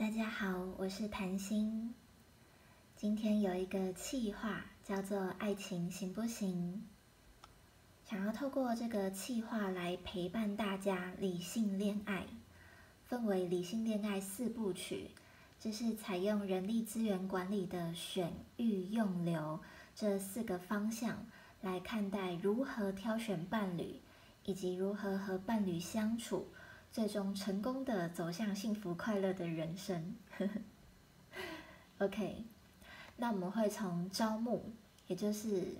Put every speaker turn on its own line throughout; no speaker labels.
大家好，我是谭心。今天有一个企划叫做“爱情行不行”，想要透过这个企划来陪伴大家理性恋爱，分为理性恋爱四部曲，这是采用人力资源管理的选育用留这四个方向来看待如何挑选伴侣，以及如何和伴侣相处。最终成功的走向幸福快乐的人生。OK，那我们会从招募，也就是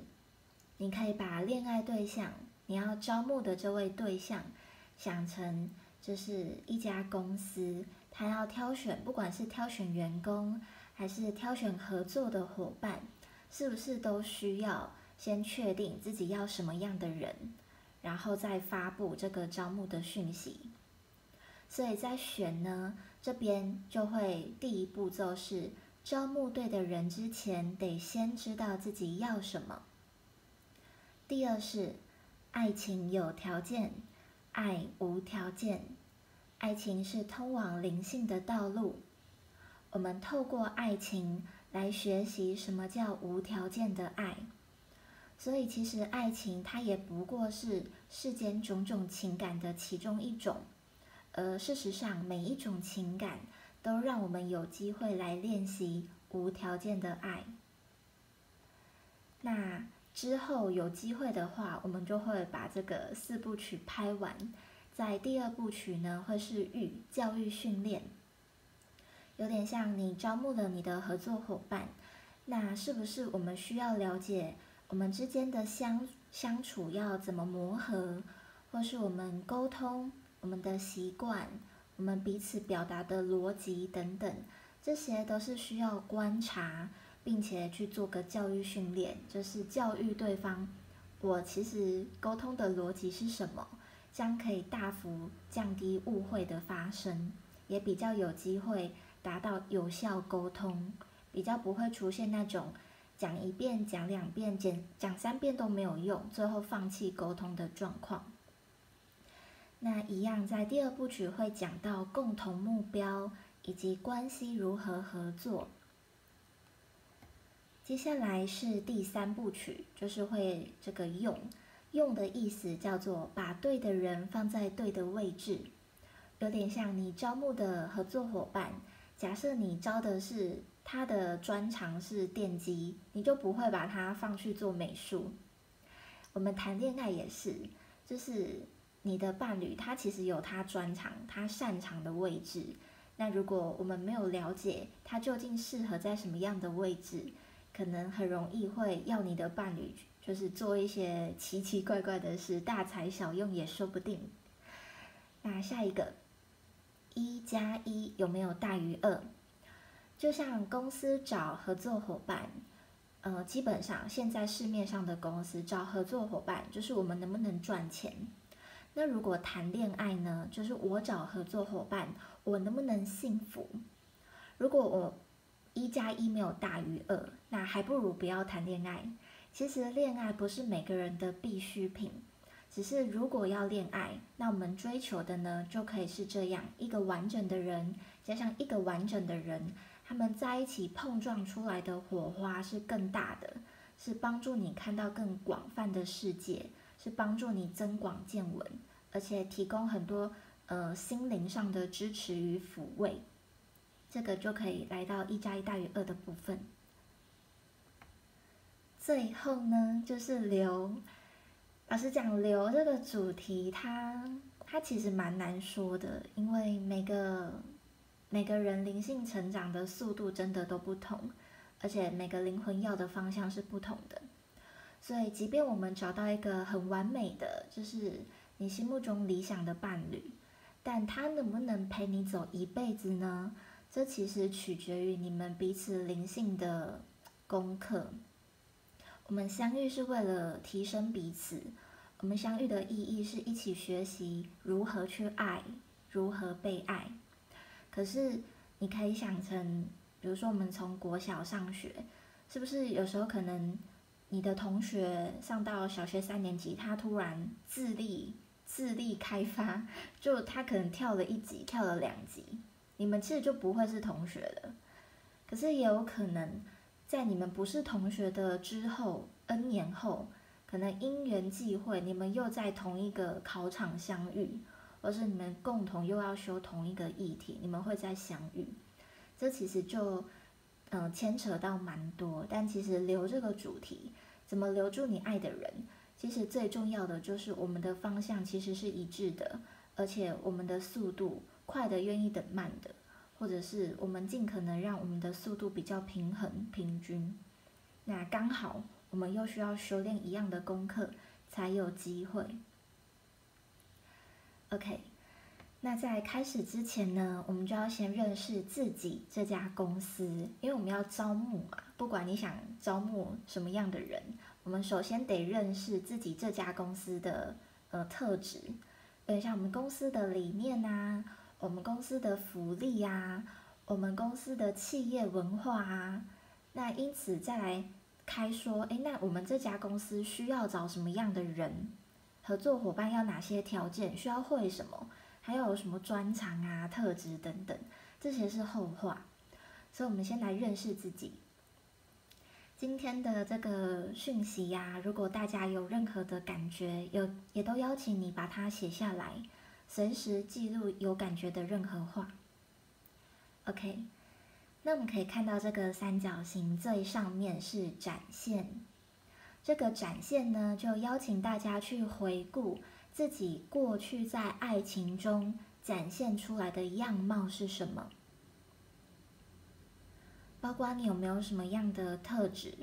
你可以把恋爱对象你要招募的这位对象想成就是一家公司，他要挑选，不管是挑选员工还是挑选合作的伙伴，是不是都需要先确定自己要什么样的人，然后再发布这个招募的讯息。所以在选呢，这边就会第一步骤是招募对的人之前，得先知道自己要什么。第二是爱情有条件，爱无条件。爱情是通往灵性的道路，我们透过爱情来学习什么叫无条件的爱。所以其实爱情它也不过是世间种种情感的其中一种。而事实上，每一种情感都让我们有机会来练习无条件的爱。那之后有机会的话，我们就会把这个四部曲拍完。在第二部曲呢，会是育教育训练，有点像你招募了你的合作伙伴，那是不是我们需要了解我们之间的相相处要怎么磨合，或是我们沟通？我们的习惯，我们彼此表达的逻辑等等，这些都是需要观察，并且去做个教育训练，就是教育对方。我其实沟通的逻辑是什么，将可以大幅降低误会的发生，也比较有机会达到有效沟通，比较不会出现那种讲一遍、讲两遍、讲讲三遍都没有用，最后放弃沟通的状况。那一样，在第二部曲会讲到共同目标以及关系如何合作。接下来是第三部曲，就是会这个用用的意思叫做把对的人放在对的位置，有点像你招募的合作伙伴。假设你招的是他的专长是电机，你就不会把他放去做美术。我们谈恋爱也是，就是。你的伴侣他其实有他专长、他擅长的位置。那如果我们没有了解他究竟适合在什么样的位置，可能很容易会要你的伴侣就是做一些奇奇怪怪的事，大材小用也说不定。那下一个，一加一有没有大于二？就像公司找合作伙伴，呃，基本上现在市面上的公司找合作伙伴，就是我们能不能赚钱。那如果谈恋爱呢？就是我找合作伙伴，我能不能幸福？如果我一加一没有大于二，那还不如不要谈恋爱。其实恋爱不是每个人的必需品，只是如果要恋爱，那我们追求的呢，就可以是这样一个完整的人，加上一个完整的人，他们在一起碰撞出来的火花是更大的，是帮助你看到更广泛的世界。是帮助你增广见闻，而且提供很多呃心灵上的支持与抚慰，这个就可以来到一加一大于二的部分。最后呢，就是留。老实讲，留这个主题，它它其实蛮难说的，因为每个每个人灵性成长的速度真的都不同，而且每个灵魂要的方向是不同的。所以，即便我们找到一个很完美的，就是你心目中理想的伴侣，但他能不能陪你走一辈子呢？这其实取决于你们彼此灵性的功课。我们相遇是为了提升彼此，我们相遇的意义是一起学习如何去爱，如何被爱。可是，你可以想成，比如说我们从国小上学，是不是有时候可能？你的同学上到小学三年级，他突然智力智力开发，就他可能跳了一级，跳了两级，你们其实就不会是同学了。可是也有可能，在你们不是同学的之后 N 年后，可能因缘际会，你们又在同一个考场相遇，或是你们共同又要修同一个议题，你们会再相遇。这其实就，嗯，牵扯到蛮多。但其实留这个主题，怎么留住你爱的人？其实最重要的就是我们的方向其实是一致的，而且我们的速度快的愿意等慢的，或者是我们尽可能让我们的速度比较平衡平均。那刚好我们又需要修炼一样的功课，才有机会。OK，那在开始之前呢，我们就要先认识自己这家公司，因为我们要招募嘛，不管你想招募什么样的人。我们首先得认识自己这家公司的呃特质，呃，像我们公司的理念啊，我们公司的福利啊，我们公司的企业文化啊，那因此再来开说，诶，那我们这家公司需要找什么样的人？合作伙伴要哪些条件？需要会什么？还有什么专长啊、特质等等，这些是后话。所以，我们先来认识自己。今天的这个讯息呀，如果大家有任何的感觉，有也都邀请你把它写下来，随时记录有感觉的任何话。OK，那我们可以看到这个三角形最上面是展现，这个展现呢，就邀请大家去回顾自己过去在爱情中展现出来的样貌是什么。包括你有没有什么样的特质，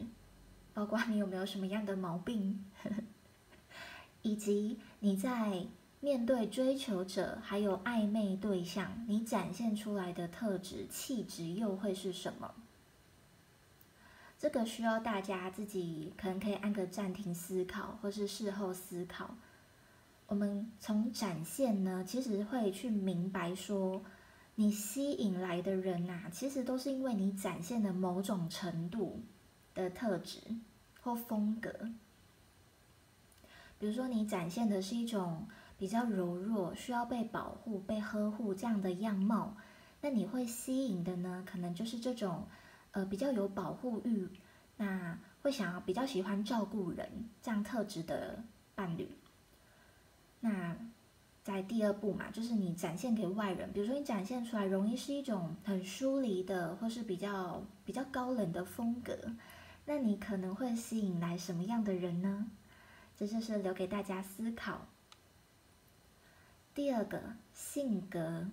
包括你有没有什么样的毛病，以及你在面对追求者还有暧昧对象，你展现出来的特质气质又会是什么？这个需要大家自己可能可以按个暂停思考，或是事后思考。我们从展现呢，其实会去明白说。你吸引来的人呐，其实都是因为你展现的某种程度的特质或风格。比如说，你展现的是一种比较柔弱、需要被保护、被呵护这样的样貌，那你会吸引的呢，可能就是这种呃比较有保护欲，那会想要比较喜欢照顾人这样特质的伴侣。那。在第二步嘛，就是你展现给外人，比如说你展现出来容易是一种很疏离的，或是比较比较高冷的风格，那你可能会吸引来什么样的人呢？这就是留给大家思考。第二个性格，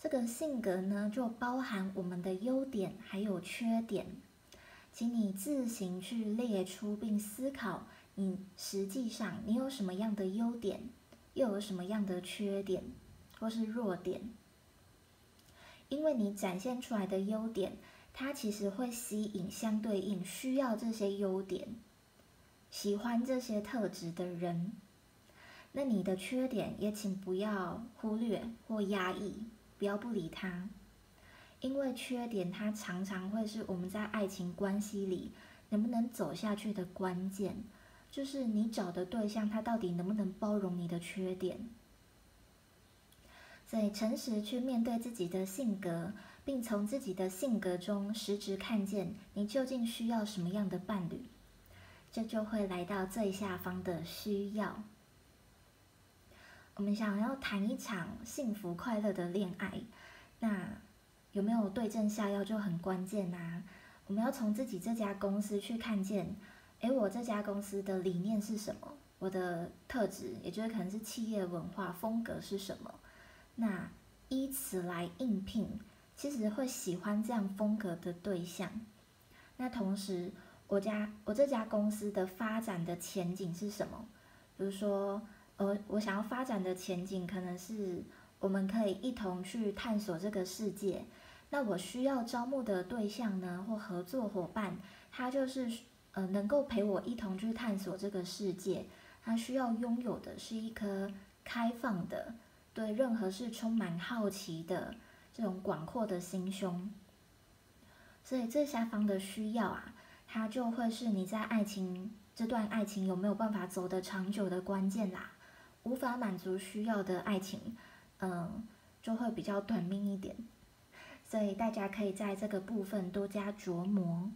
这个性格呢就包含我们的优点还有缺点，请你自行去列出并思考，你实际上你有什么样的优点。又有什么样的缺点或是弱点？因为你展现出来的优点，它其实会吸引相对应需要这些优点、喜欢这些特质的人。那你的缺点也请不要忽略或压抑，不要不理他，因为缺点它常常会是我们在爱情关系里能不能走下去的关键。就是你找的对象，他到底能不能包容你的缺点？所以诚实去面对自己的性格，并从自己的性格中实质看见你究竟需要什么样的伴侣，这就会来到最下方的需要。我们想要谈一场幸福快乐的恋爱，那有没有对症下药就很关键呐。我们要从自己这家公司去看见。诶，我这家公司的理念是什么？我的特质，也就是可能是企业文化风格是什么？那依此来应聘，其实会喜欢这样风格的对象。那同时，我家我这家公司的发展的前景是什么？比如说，呃，我想要发展的前景可能是我们可以一同去探索这个世界。那我需要招募的对象呢，或合作伙伴，他就是。呃，能够陪我一同去探索这个世界，他需要拥有的是一颗开放的、对任何事充满好奇的这种广阔的心胸。所以这下方的需要啊，它就会是你在爱情这段爱情有没有办法走得长久的关键啦。无法满足需要的爱情，嗯，就会比较短命一点，所以大家可以在这个部分多加琢磨。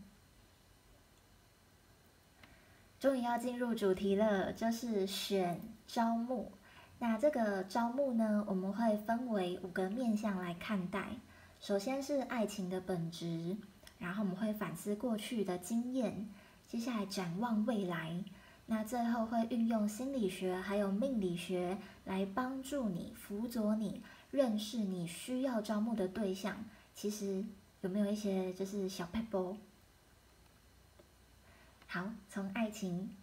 终于要进入主题了，就是选招募。那这个招募呢，我们会分为五个面向来看待。首先是爱情的本质，然后我们会反思过去的经验，接下来展望未来。那最后会运用心理学还有命理学来帮助你、辅佐你认识你需要招募的对象。其实有没有一些就是小 pebble？好，从爱情。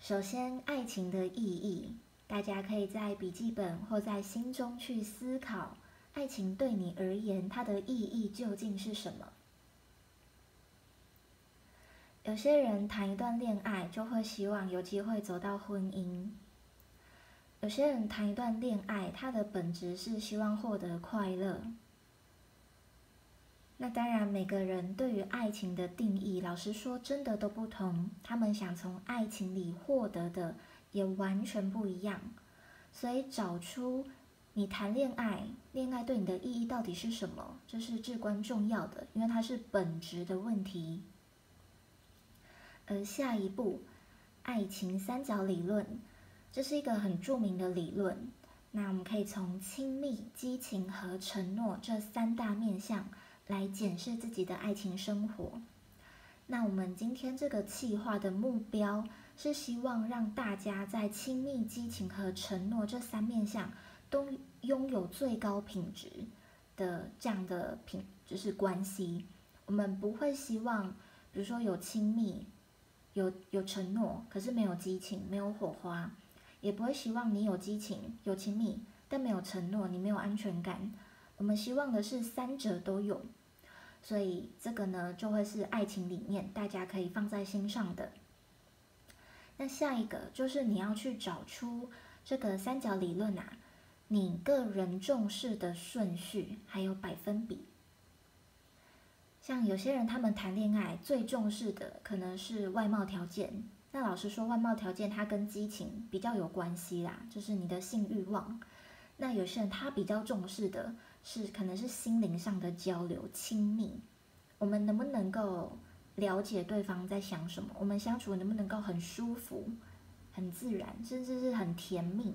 首先，爱情的意义，大家可以在笔记本或在心中去思考，爱情对你而言，它的意义究竟是什么？有些人谈一段恋爱，就会希望有机会走到婚姻；有些人谈一段恋爱，它的本质是希望获得快乐。那当然，每个人对于爱情的定义，老实说，真的都不同。他们想从爱情里获得的也完全不一样。所以，找出你谈恋爱，恋爱对你的意义到底是什么，这是至关重要的，因为它是本质的问题。而下一步，爱情三角理论，这是一个很著名的理论。那我们可以从亲密、激情和承诺这三大面向。来检视自己的爱情生活。那我们今天这个计划的目标是希望让大家在亲密、激情和承诺这三面相都拥有最高品质的这样的品，就是关系。我们不会希望，比如说有亲密、有有承诺，可是没有激情、没有火花；也不会希望你有激情、有亲密，但没有承诺，你没有安全感。我们希望的是三者都有。所以这个呢，就会是爱情里面大家可以放在心上的。那下一个就是你要去找出这个三角理论啊，你个人重视的顺序还有百分比。像有些人他们谈恋爱最重视的可能是外貌条件，那老实说，外貌条件它跟激情比较有关系啦，就是你的性欲望。那有些人他比较重视的。是，可能是心灵上的交流、亲密。我们能不能够了解对方在想什么？我们相处能不能够很舒服、很自然，甚至是很甜蜜？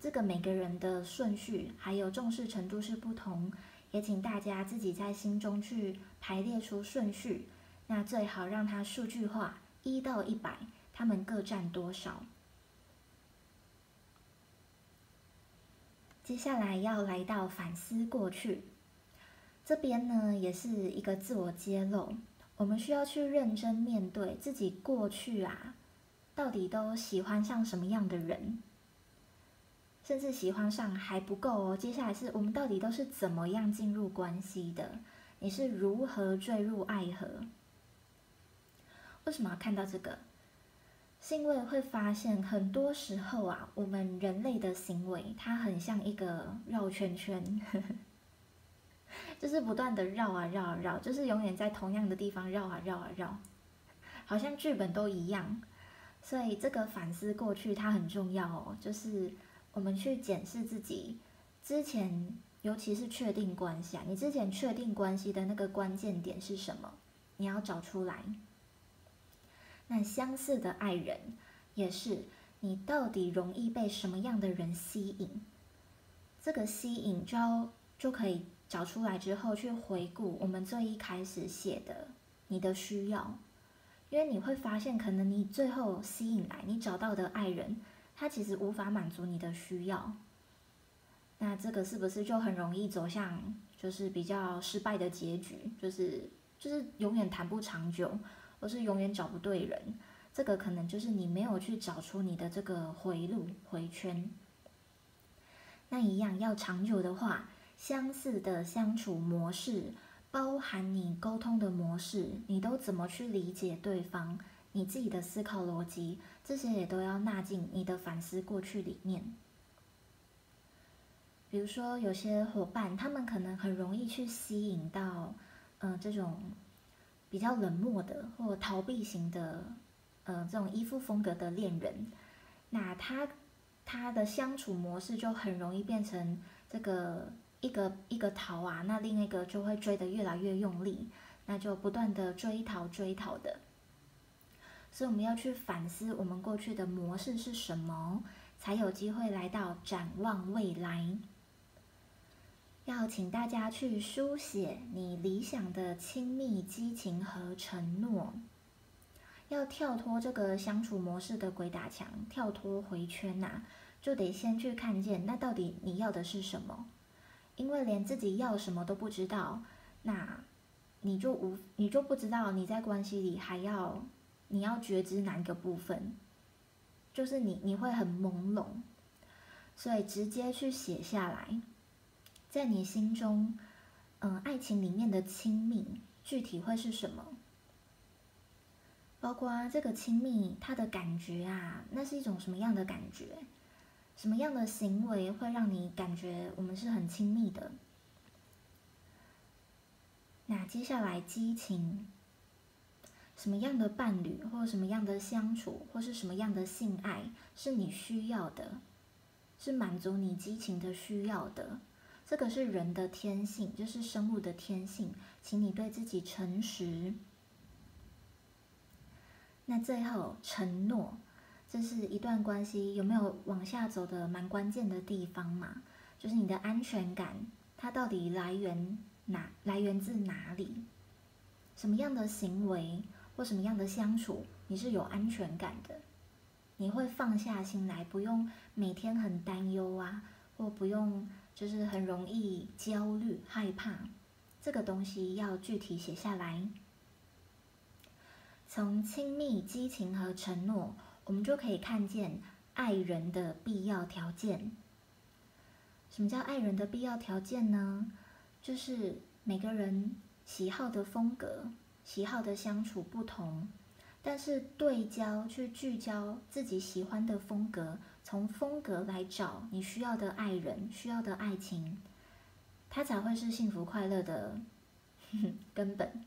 这个每个人的顺序还有重视程度是不同，也请大家自己在心中去排列出顺序。那最好让它数据化，一到一百，他们各占多少？接下来要来到反思过去，这边呢也是一个自我揭露。我们需要去认真面对自己过去啊，到底都喜欢上什么样的人，甚至喜欢上还不够哦。接下来是我们到底都是怎么样进入关系的？你是如何坠入爱河？为什么要看到这个？是因为会发现很多时候啊，我们人类的行为它很像一个绕圈圈，就是不断的绕啊绕啊绕，就是永远在同样的地方绕啊绕啊绕，好像剧本都一样。所以这个反思过去它很重要哦，就是我们去检视自己之前，尤其是确定关系啊，你之前确定关系的那个关键点是什么？你要找出来。那相似的爱人，也是你到底容易被什么样的人吸引？这个吸引就就可以找出来之后去回顾我们最一开始写的你的需要，因为你会发现，可能你最后吸引来你找到的爱人，他其实无法满足你的需要。那这个是不是就很容易走向就是比较失败的结局？就是就是永远谈不长久。而是永远找不对人，这个可能就是你没有去找出你的这个回路回圈。那一样要长久的话，相似的相处模式，包含你沟通的模式，你都怎么去理解对方，你自己的思考逻辑，这些也都要纳进你的反思过去里面。比如说，有些伙伴，他们可能很容易去吸引到，嗯，这种。比较冷漠的或逃避型的，呃，这种依附风格的恋人，那他他的相处模式就很容易变成这个一个一个逃啊，那另一个就会追得越来越用力，那就不断的追逃追逃的。所以我们要去反思我们过去的模式是什么，才有机会来到展望未来。要请大家去书写你理想的亲密、激情和承诺。要跳脱这个相处模式的鬼打墙，跳脱回圈呐，就得先去看见那到底你要的是什么。因为连自己要什么都不知道，那你就无你就不知道你在关系里还要你要觉知哪个部分，就是你你会很朦胧，所以直接去写下来，在你心中，嗯，爱情里面的亲密具体会是什么？包括这个亲密，它的感觉啊，那是一种什么样的感觉？什么样的行为会让你感觉我们是很亲密的？那接下来激情，什么样的伴侣，或什么样的相处，或是什么样的性爱是你需要的，是满足你激情的需要的？这个是人的天性，就是生物的天性，请你对自己诚实。那最后承诺，这是一段关系有没有往下走的蛮关键的地方嘛？就是你的安全感，它到底来源哪？来源自哪里？什么样的行为或什么样的相处，你是有安全感的？你会放下心来，不用每天很担忧啊，或不用就是很容易焦虑害怕，这个东西要具体写下来。从亲密、激情和承诺，我们就可以看见爱人的必要条件。什么叫爱人的必要条件呢？就是每个人喜好的风格、喜好的相处不同，但是对焦去聚焦自己喜欢的风格，从风格来找你需要的爱人、需要的爱情，它才会是幸福快乐的 根本。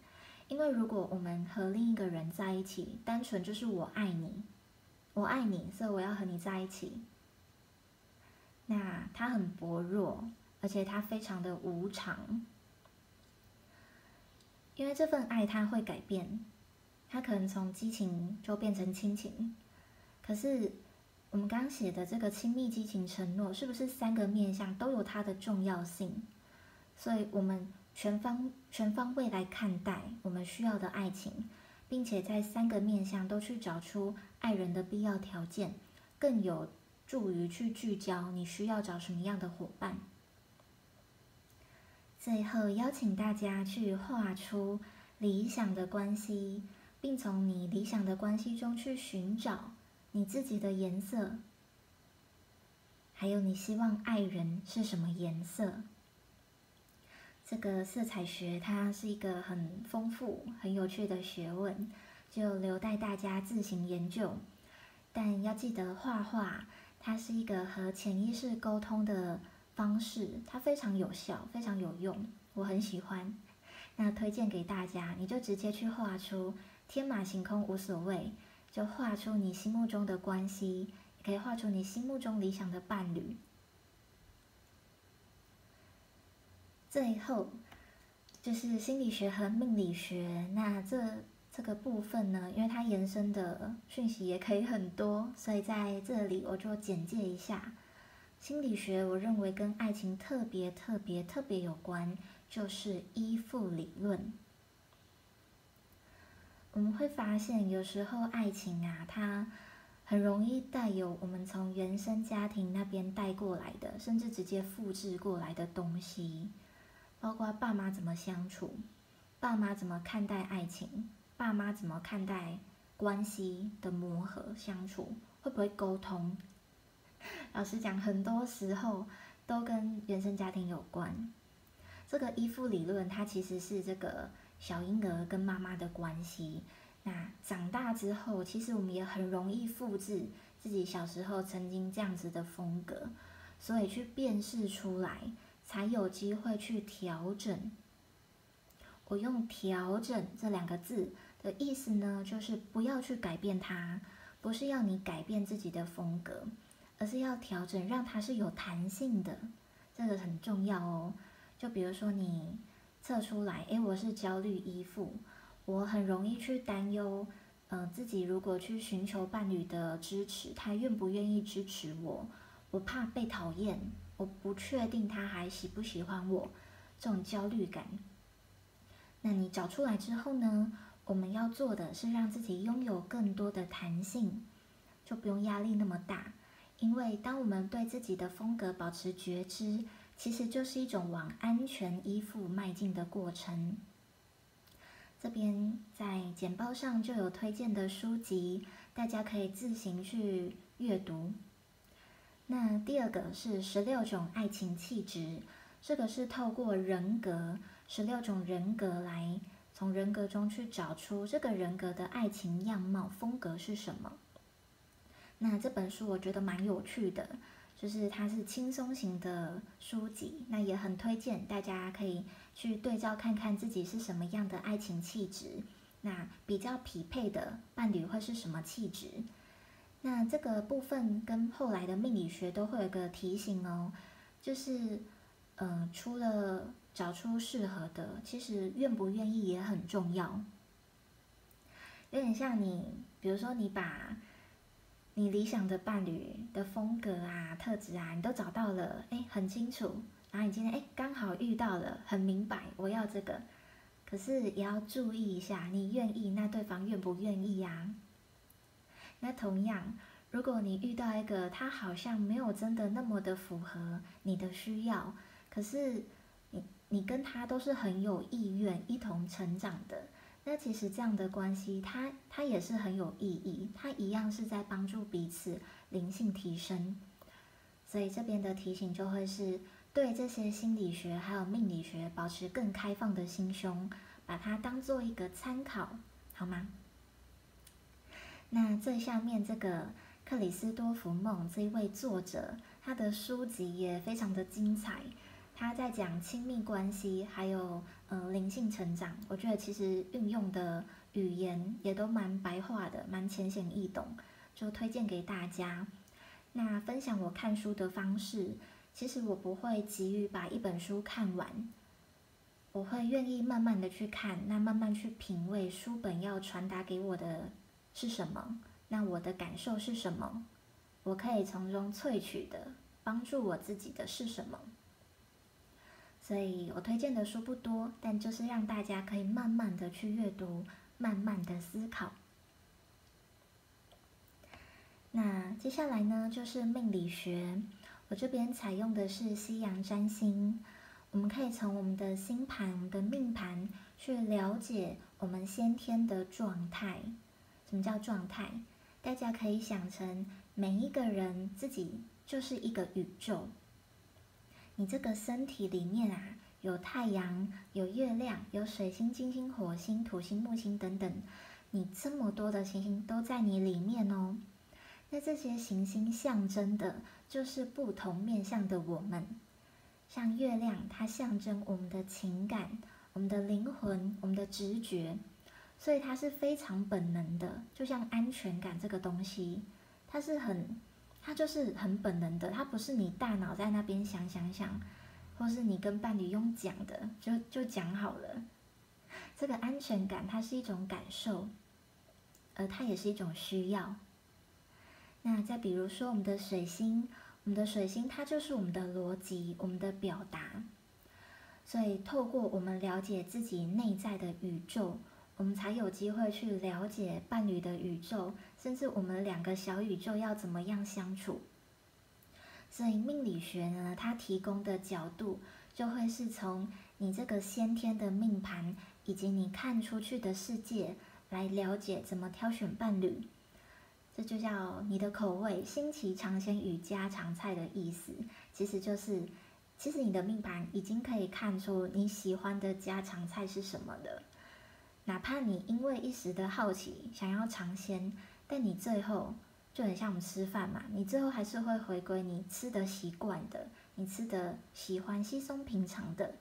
因为如果我们和另一个人在一起，单纯就是我爱你，我爱你，所以我要和你在一起。那他很薄弱，而且他非常的无常。因为这份爱他会改变，他可能从激情就变成亲情。可是我们刚写的这个亲密、激情、承诺，是不是三个面向都有它的重要性？所以我们。全方全方位来看待我们需要的爱情，并且在三个面向都去找出爱人的必要条件，更有助于去聚焦你需要找什么样的伙伴。最后邀请大家去画出理想的关系，并从你理想的关系中去寻找你自己的颜色，还有你希望爱人是什么颜色。这个色彩学它是一个很丰富、很有趣的学问，就留待大家自行研究。但要记得，画画它是一个和潜意识沟通的方式，它非常有效、非常有用，我很喜欢。那推荐给大家，你就直接去画出天马行空无所谓，就画出你心目中的关系，也可以画出你心目中理想的伴侣。最后就是心理学和命理学，那这这个部分呢，因为它延伸的讯息也可以很多，所以在这里我就简介一下心理学。我认为跟爱情特别特别特别有关，就是依附理论。我们会发现，有时候爱情啊，它很容易带有我们从原生家庭那边带过来的，甚至直接复制过来的东西。包括爸妈怎么相处，爸妈怎么看待爱情，爸妈怎么看待关系的磨合相处，会不会沟通？老实讲，很多时候都跟原生家庭有关。这个依附理论，它其实是这个小婴儿跟妈妈的关系。那长大之后，其实我们也很容易复制自己小时候曾经这样子的风格，所以去辨识出来。才有机会去调整。我用“调整”这两个字的意思呢，就是不要去改变它，不是要你改变自己的风格，而是要调整，让它是有弹性的，这个很重要哦。就比如说你测出来，诶，我是焦虑依附，我很容易去担忧，嗯，自己如果去寻求伴侣的支持，他愿不愿意支持我？我怕被讨厌，我不确定他还喜不喜欢我，这种焦虑感。那你找出来之后呢？我们要做的是让自己拥有更多的弹性，就不用压力那么大。因为当我们对自己的风格保持觉知，其实就是一种往安全依附迈进的过程。这边在简报上就有推荐的书籍，大家可以自行去阅读。那第二个是十六种爱情气质，这个是透过人格十六种人格来从人格中去找出这个人格的爱情样貌风格是什么。那这本书我觉得蛮有趣的，就是它是轻松型的书籍，那也很推荐大家可以去对照看看自己是什么样的爱情气质，那比较匹配的伴侣会是什么气质。那这个部分跟后来的命理学都会有个提醒哦，就是，呃，除了找出适合的，其实愿不愿意也很重要。有点像你，比如说你把你理想的伴侣的风格啊、特质啊，你都找到了，哎，很清楚，然后你今天哎刚好遇到了，很明白我要这个，可是也要注意一下，你愿意，那对方愿不愿意呀？那同样，如果你遇到一个他好像没有真的那么的符合你的需要，可是你你跟他都是很有意愿一同成长的，那其实这样的关系，它它也是很有意义，它一样是在帮助彼此灵性提升。所以这边的提醒就会是对这些心理学还有命理学保持更开放的心胸，把它当做一个参考，好吗？那最下面这个克里斯多福梦这一位作者，他的书籍也非常的精彩。他在讲亲密关系，还有呃灵性成长，我觉得其实运用的语言也都蛮白话的，蛮浅显易懂，就推荐给大家。那分享我看书的方式，其实我不会急于把一本书看完，我会愿意慢慢的去看，那慢慢去品味书本要传达给我的。是什么？那我的感受是什么？我可以从中萃取的帮助我自己的是什么？所以我推荐的书不多，但就是让大家可以慢慢的去阅读，慢慢的思考。那接下来呢，就是命理学。我这边采用的是西洋占星，我们可以从我们的星盘、我们的命盘去了解我们先天的状态。什么叫状态？大家可以想成每一个人自己就是一个宇宙。你这个身体里面啊，有太阳、有月亮、有水星、金星、火星、土星、木星等等，你这么多的行星都在你里面哦。那这些行星象征的就是不同面向的我们。像月亮，它象征我们的情感、我们的灵魂、我们的直觉。所以它是非常本能的，就像安全感这个东西，它是很，它就是很本能的，它不是你大脑在那边想想想，或是你跟伴侣用讲的，就就讲好了。这个安全感它是一种感受，而它也是一种需要。那再比如说我们的水星，我们的水星它就是我们的逻辑，我们的表达。所以透过我们了解自己内在的宇宙。我们才有机会去了解伴侣的宇宙，甚至我们两个小宇宙要怎么样相处。所以命理学呢，它提供的角度就会是从你这个先天的命盘，以及你看出去的世界来了解怎么挑选伴侣。这就叫你的口味，新奇尝鲜与家常菜的意思，其实就是，其实你的命盘已经可以看出你喜欢的家常菜是什么的。哪怕你因为一时的好奇想要尝鲜，但你最后就很像我们吃饭嘛，你最后还是会回归你吃的习惯的，你吃的喜欢稀松平常的。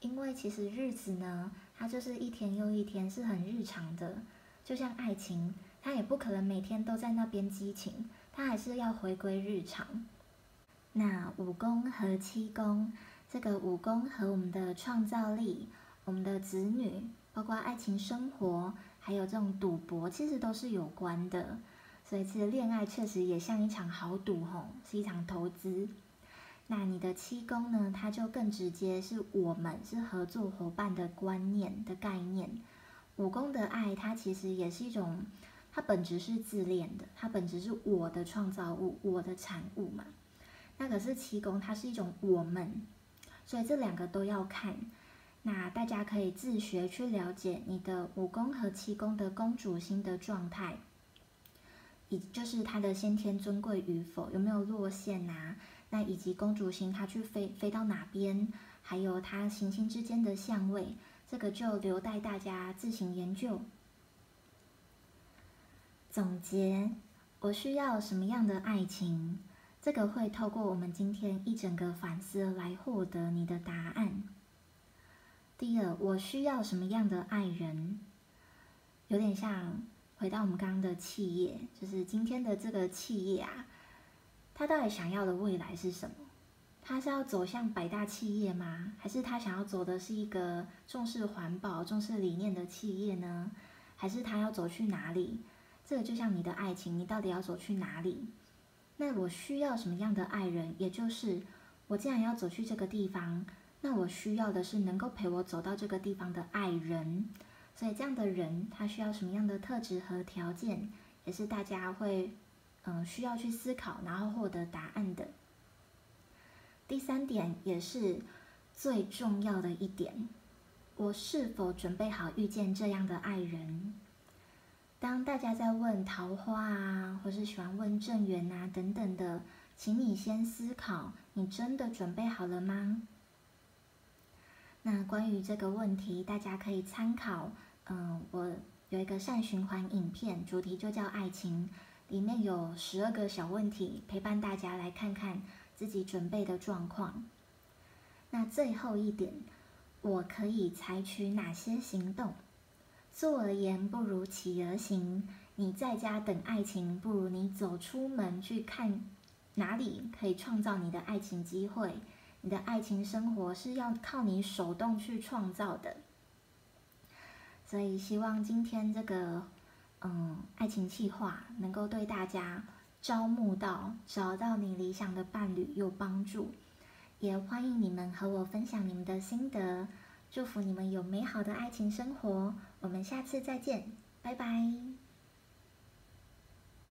因为其实日子呢，它就是一天又一天，是很日常的。就像爱情，它也不可能每天都在那边激情，它还是要回归日常。那五宫和七宫，这个五宫和我们的创造力、我们的子女，包括爱情生活，还有这种赌博，其实都是有关的。所以，其实恋爱确实也像一场豪赌，吼，是一场投资。那你的七宫呢？它就更直接，是我们是合作伙伴的观念的概念。五宫的爱，它其实也是一种，它本质是自恋的，它本质是我的创造物，我的产物嘛。那可是七宫，它是一种我们，所以这两个都要看。那大家可以自学去了解你的五宫和七宫的公主星的状态，以就是它的先天尊贵与否，有没有落线呐？那以及公主星它去飞飞到哪边，还有它行星之间的相位，这个就留待大家自行研究。总结，我需要什么样的爱情？这个会透过我们今天一整个反思来获得你的答案。第二，我需要什么样的爱人？有点像回到我们刚刚的企业，就是今天的这个企业啊。他到底想要的未来是什么？他是要走向百大企业吗？还是他想要走的是一个重视环保、重视理念的企业呢？还是他要走去哪里？这个就像你的爱情，你到底要走去哪里？那我需要什么样的爱人？也就是我既然要走去这个地方，那我需要的是能够陪我走到这个地方的爱人。所以这样的人，他需要什么样的特质和条件，也是大家会。嗯，需要去思考，然后获得答案的。第三点也是最重要的一点，我是否准备好遇见这样的爱人？当大家在问桃花啊，或是喜欢问正缘啊等等的，请你先思考，你真的准备好了吗？那关于这个问题，大家可以参考，嗯，我有一个善循环影片，主题就叫爱情。里面有十二个小问题，陪伴大家来看看自己准备的状况。那最后一点，我可以采取哪些行动？坐而言不如起而行。你在家等爱情，不如你走出门去看哪里可以创造你的爱情机会。你的爱情生活是要靠你手动去创造的。所以希望今天这个。嗯，爱情计划能够对大家招募到、找到你理想的伴侣有帮助，也欢迎你们和我分享你们的心得，祝福你们有美好的爱情生活。我们下次再见，拜拜。